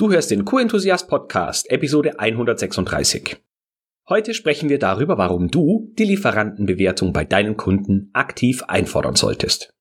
Du hörst den Q-Enthusiast Podcast, Episode 136. Heute sprechen wir darüber, warum du die Lieferantenbewertung bei deinen Kunden aktiv einfordern solltest.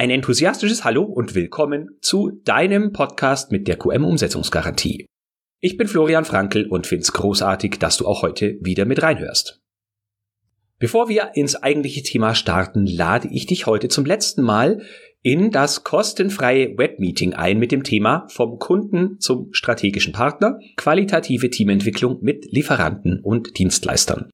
Ein enthusiastisches Hallo und willkommen zu deinem Podcast mit der QM-Umsetzungsgarantie. Ich bin Florian Frankl und find's großartig, dass du auch heute wieder mit reinhörst. Bevor wir ins eigentliche Thema starten, lade ich dich heute zum letzten Mal in das kostenfreie Webmeeting ein mit dem Thema vom Kunden zum strategischen Partner, qualitative Teamentwicklung mit Lieferanten und Dienstleistern.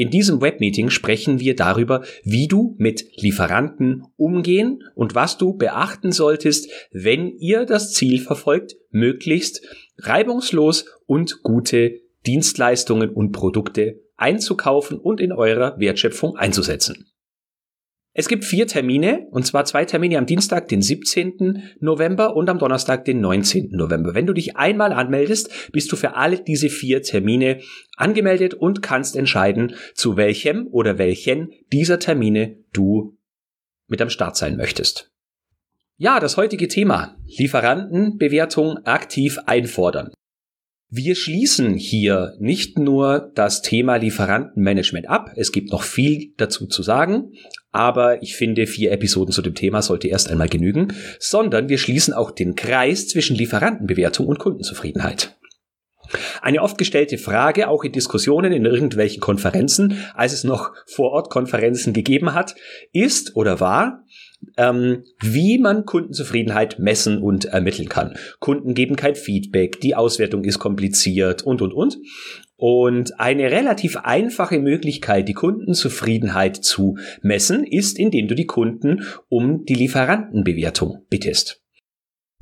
In diesem Webmeeting sprechen wir darüber, wie du mit Lieferanten umgehen und was du beachten solltest, wenn ihr das Ziel verfolgt, möglichst reibungslos und gute Dienstleistungen und Produkte einzukaufen und in eurer Wertschöpfung einzusetzen. Es gibt vier Termine, und zwar zwei Termine am Dienstag, den 17. November und am Donnerstag, den 19. November. Wenn du dich einmal anmeldest, bist du für alle diese vier Termine angemeldet und kannst entscheiden, zu welchem oder welchen dieser Termine du mit am Start sein möchtest. Ja, das heutige Thema. Lieferantenbewertung aktiv einfordern. Wir schließen hier nicht nur das Thema Lieferantenmanagement ab, es gibt noch viel dazu zu sagen, aber ich finde, vier Episoden zu dem Thema sollte erst einmal genügen, sondern wir schließen auch den Kreis zwischen Lieferantenbewertung und Kundenzufriedenheit. Eine oft gestellte Frage, auch in Diskussionen in irgendwelchen Konferenzen, als es noch Vorortkonferenzen gegeben hat, ist oder war, ähm, wie man Kundenzufriedenheit messen und ermitteln kann. Kunden geben kein Feedback, die Auswertung ist kompliziert und, und, und. Und eine relativ einfache Möglichkeit, die Kundenzufriedenheit zu messen, ist, indem du die Kunden um die Lieferantenbewertung bittest.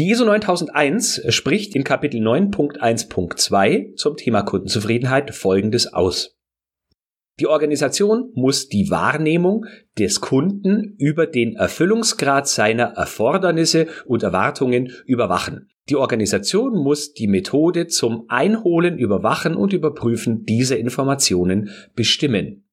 Die ISO 9001 spricht in Kapitel 9.1.2 zum Thema Kundenzufriedenheit Folgendes aus. Die Organisation muss die Wahrnehmung des Kunden über den Erfüllungsgrad seiner Erfordernisse und Erwartungen überwachen. Die Organisation muss die Methode zum Einholen, Überwachen und Überprüfen dieser Informationen bestimmen.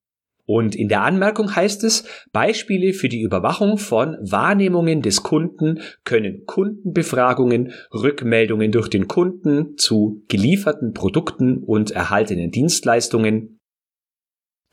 Und in der Anmerkung heißt es, Beispiele für die Überwachung von Wahrnehmungen des Kunden können Kundenbefragungen, Rückmeldungen durch den Kunden zu gelieferten Produkten und erhaltenen Dienstleistungen,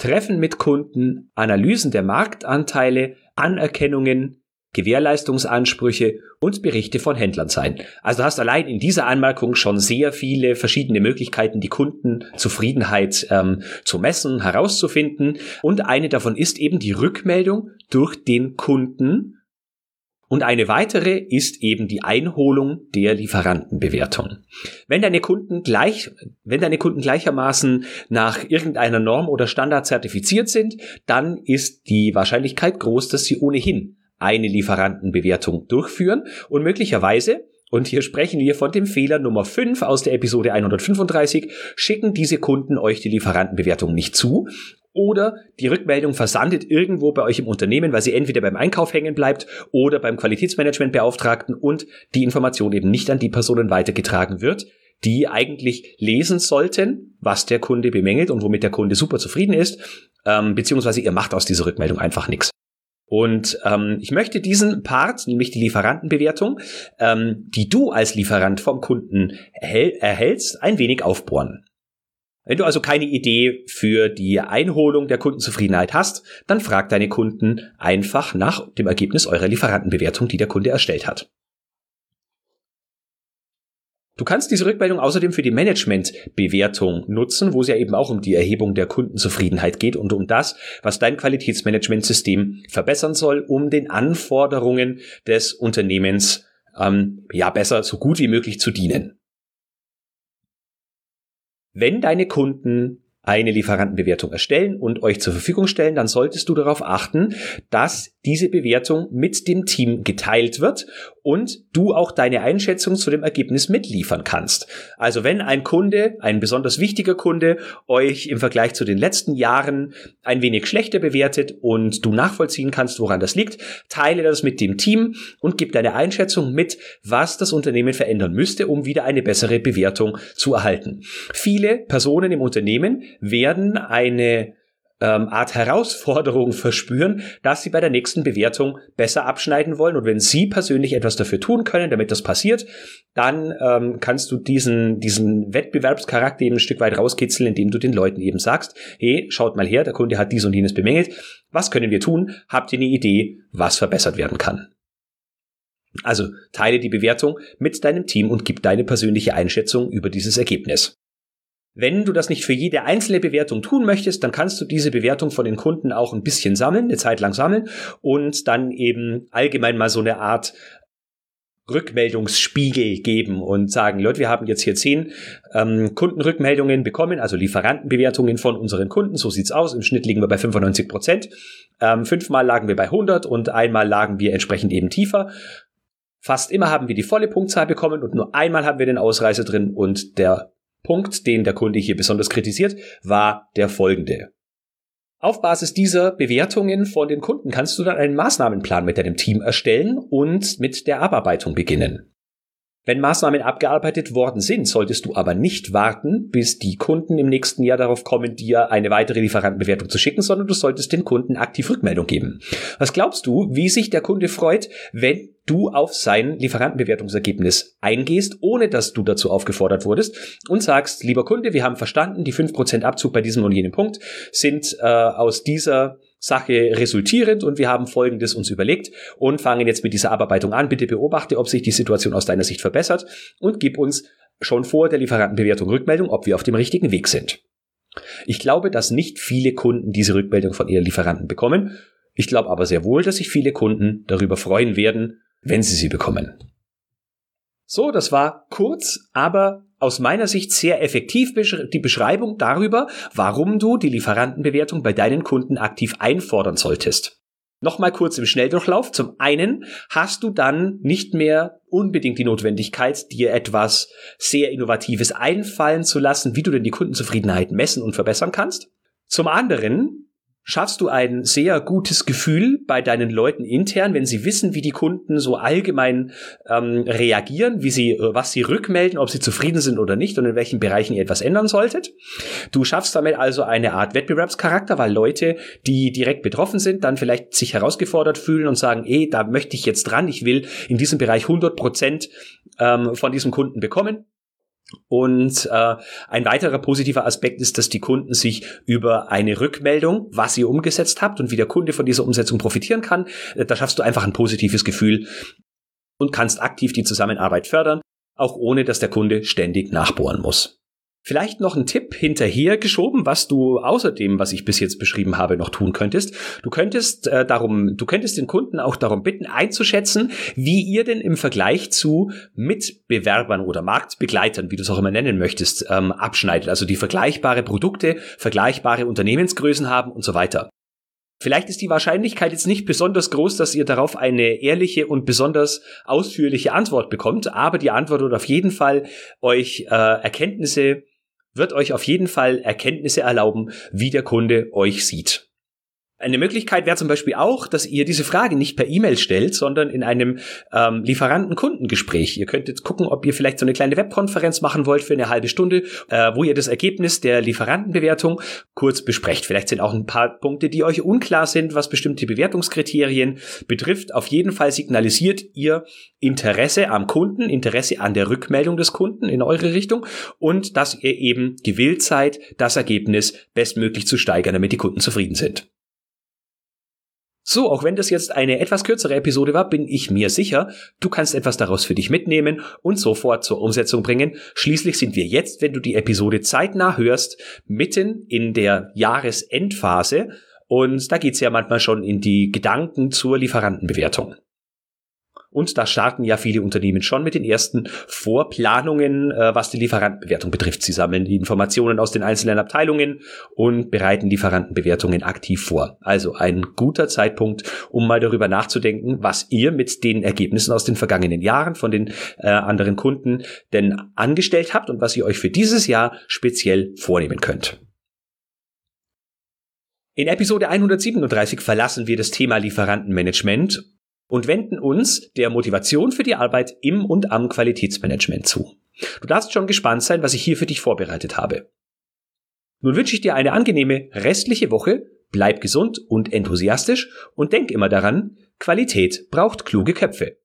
Treffen mit Kunden, Analysen der Marktanteile, Anerkennungen, Gewährleistungsansprüche und Berichte von Händlern sein. Also du hast allein in dieser Anmerkung schon sehr viele verschiedene Möglichkeiten, die Kundenzufriedenheit ähm, zu messen, herauszufinden. Und eine davon ist eben die Rückmeldung durch den Kunden und eine weitere ist eben die Einholung der Lieferantenbewertung. Wenn deine Kunden gleich, wenn deine Kunden gleichermaßen nach irgendeiner Norm oder Standard zertifiziert sind, dann ist die Wahrscheinlichkeit groß, dass sie ohnehin eine Lieferantenbewertung durchführen und möglicherweise und hier sprechen wir von dem Fehler Nummer 5 aus der Episode 135. Schicken diese Kunden euch die Lieferantenbewertung nicht zu oder die Rückmeldung versandet irgendwo bei euch im Unternehmen, weil sie entweder beim Einkauf hängen bleibt oder beim Qualitätsmanagementbeauftragten und die Information eben nicht an die Personen weitergetragen wird, die eigentlich lesen sollten, was der Kunde bemängelt und womit der Kunde super zufrieden ist, ähm, beziehungsweise ihr macht aus dieser Rückmeldung einfach nichts. Und ähm, ich möchte diesen Part, nämlich die Lieferantenbewertung, ähm, die du als Lieferant vom Kunden erhältst, ein wenig aufbohren. Wenn du also keine Idee für die Einholung der Kundenzufriedenheit hast, dann frag deine Kunden einfach nach dem Ergebnis eurer Lieferantenbewertung, die der Kunde erstellt hat. Du kannst diese Rückmeldung außerdem für die Managementbewertung nutzen, wo es ja eben auch um die Erhebung der Kundenzufriedenheit geht und um das, was dein Qualitätsmanagementsystem verbessern soll, um den Anforderungen des Unternehmens ähm, ja besser so gut wie möglich zu dienen. Wenn deine Kunden eine Lieferantenbewertung erstellen und euch zur Verfügung stellen, dann solltest du darauf achten, dass diese Bewertung mit dem Team geteilt wird und du auch deine Einschätzung zu dem Ergebnis mitliefern kannst. Also wenn ein Kunde, ein besonders wichtiger Kunde, euch im Vergleich zu den letzten Jahren ein wenig schlechter bewertet und du nachvollziehen kannst, woran das liegt, teile das mit dem Team und gib deine Einschätzung mit, was das Unternehmen verändern müsste, um wieder eine bessere Bewertung zu erhalten. Viele Personen im Unternehmen werden eine ähm, Art Herausforderung verspüren, dass sie bei der nächsten Bewertung besser abschneiden wollen. Und wenn sie persönlich etwas dafür tun können, damit das passiert, dann ähm, kannst du diesen, diesen Wettbewerbscharakter eben ein Stück weit rauskitzeln, indem du den Leuten eben sagst, hey, schaut mal her, der Kunde hat dies und jenes bemängelt. Was können wir tun? Habt ihr eine Idee, was verbessert werden kann? Also teile die Bewertung mit deinem Team und gib deine persönliche Einschätzung über dieses Ergebnis. Wenn du das nicht für jede einzelne Bewertung tun möchtest, dann kannst du diese Bewertung von den Kunden auch ein bisschen sammeln, eine Zeit lang sammeln und dann eben allgemein mal so eine Art Rückmeldungsspiegel geben und sagen, Leute, wir haben jetzt hier zehn ähm, Kundenrückmeldungen bekommen, also Lieferantenbewertungen von unseren Kunden. So sieht's aus. Im Schnitt liegen wir bei 95 Prozent. Ähm, fünfmal lagen wir bei 100 und einmal lagen wir entsprechend eben tiefer. Fast immer haben wir die volle Punktzahl bekommen und nur einmal haben wir den Ausreißer drin und der Punkt, den der Kunde hier besonders kritisiert, war der folgende. Auf Basis dieser Bewertungen von den Kunden kannst du dann einen Maßnahmenplan mit deinem Team erstellen und mit der Abarbeitung beginnen. Wenn Maßnahmen abgearbeitet worden sind, solltest du aber nicht warten, bis die Kunden im nächsten Jahr darauf kommen, dir eine weitere Lieferantenbewertung zu schicken, sondern du solltest den Kunden aktiv Rückmeldung geben. Was glaubst du, wie sich der Kunde freut, wenn du auf sein Lieferantenbewertungsergebnis eingehst, ohne dass du dazu aufgefordert wurdest und sagst, lieber Kunde, wir haben verstanden, die 5% Abzug bei diesem und jenem Punkt sind äh, aus dieser Sache resultierend und wir haben Folgendes uns überlegt und fangen jetzt mit dieser Abarbeitung an. Bitte beobachte, ob sich die Situation aus deiner Sicht verbessert und gib uns schon vor der Lieferantenbewertung Rückmeldung, ob wir auf dem richtigen Weg sind. Ich glaube, dass nicht viele Kunden diese Rückmeldung von ihren Lieferanten bekommen. Ich glaube aber sehr wohl, dass sich viele Kunden darüber freuen werden, wenn sie sie bekommen. So, das war kurz, aber aus meiner Sicht sehr effektiv die Beschreibung darüber, warum du die Lieferantenbewertung bei deinen Kunden aktiv einfordern solltest. Nochmal kurz im Schnelldurchlauf. Zum einen hast du dann nicht mehr unbedingt die Notwendigkeit, dir etwas sehr Innovatives einfallen zu lassen, wie du denn die Kundenzufriedenheit messen und verbessern kannst. Zum anderen schaffst du ein sehr gutes Gefühl bei deinen Leuten intern, wenn sie wissen, wie die Kunden so allgemein ähm, reagieren, wie sie, äh, was sie rückmelden, ob sie zufrieden sind oder nicht und in welchen Bereichen ihr etwas ändern solltet. Du schaffst damit also eine Art Wettbewerbscharakter, weil Leute, die direkt betroffen sind, dann vielleicht sich herausgefordert fühlen und sagen, eh, da möchte ich jetzt dran, ich will in diesem Bereich 100 Prozent ähm, von diesem Kunden bekommen. Und äh, ein weiterer positiver Aspekt ist, dass die Kunden sich über eine Rückmeldung, was ihr umgesetzt habt und wie der Kunde von dieser Umsetzung profitieren kann, äh, da schaffst du einfach ein positives Gefühl und kannst aktiv die Zusammenarbeit fördern, auch ohne dass der Kunde ständig nachbohren muss. Vielleicht noch ein Tipp hinterher geschoben, was du außerdem, was ich bis jetzt beschrieben habe, noch tun könntest. Du könntest äh, darum, du könntest den Kunden auch darum bitten, einzuschätzen, wie ihr denn im Vergleich zu Mitbewerbern oder Marktbegleitern, wie du es auch immer nennen möchtest, ähm, abschneidet. Also die vergleichbare Produkte, vergleichbare Unternehmensgrößen haben und so weiter. Vielleicht ist die Wahrscheinlichkeit jetzt nicht besonders groß, dass ihr darauf eine ehrliche und besonders ausführliche Antwort bekommt, aber die Antwort wird auf jeden Fall euch äh, Erkenntnisse wird euch auf jeden Fall Erkenntnisse erlauben, wie der Kunde euch sieht. Eine Möglichkeit wäre zum Beispiel auch, dass ihr diese Frage nicht per E-Mail stellt, sondern in einem ähm, Lieferanten-Kundengespräch. Ihr könntet gucken, ob ihr vielleicht so eine kleine Webkonferenz machen wollt für eine halbe Stunde, äh, wo ihr das Ergebnis der Lieferantenbewertung kurz besprecht. Vielleicht sind auch ein paar Punkte, die euch unklar sind, was bestimmte Bewertungskriterien betrifft. Auf jeden Fall signalisiert ihr Interesse am Kunden, Interesse an der Rückmeldung des Kunden in eure Richtung und dass ihr eben gewillt seid, das Ergebnis bestmöglich zu steigern, damit die Kunden zufrieden sind. So, auch wenn das jetzt eine etwas kürzere Episode war, bin ich mir sicher, du kannst etwas daraus für dich mitnehmen und sofort zur Umsetzung bringen. Schließlich sind wir jetzt, wenn du die Episode zeitnah hörst, mitten in der Jahresendphase und da geht's ja manchmal schon in die Gedanken zur Lieferantenbewertung. Und da starten ja viele Unternehmen schon mit den ersten Vorplanungen, äh, was die Lieferantenbewertung betrifft. Sie sammeln die Informationen aus den einzelnen Abteilungen und bereiten Lieferantenbewertungen aktiv vor. Also ein guter Zeitpunkt, um mal darüber nachzudenken, was ihr mit den Ergebnissen aus den vergangenen Jahren von den äh, anderen Kunden denn angestellt habt und was ihr euch für dieses Jahr speziell vornehmen könnt. In Episode 137 verlassen wir das Thema Lieferantenmanagement und wenden uns der Motivation für die Arbeit im und am Qualitätsmanagement zu. Du darfst schon gespannt sein, was ich hier für dich vorbereitet habe. Nun wünsche ich dir eine angenehme restliche Woche, bleib gesund und enthusiastisch und denk immer daran, Qualität braucht kluge Köpfe.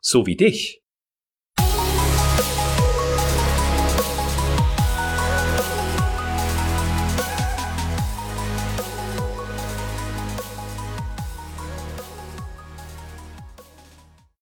So wie dich.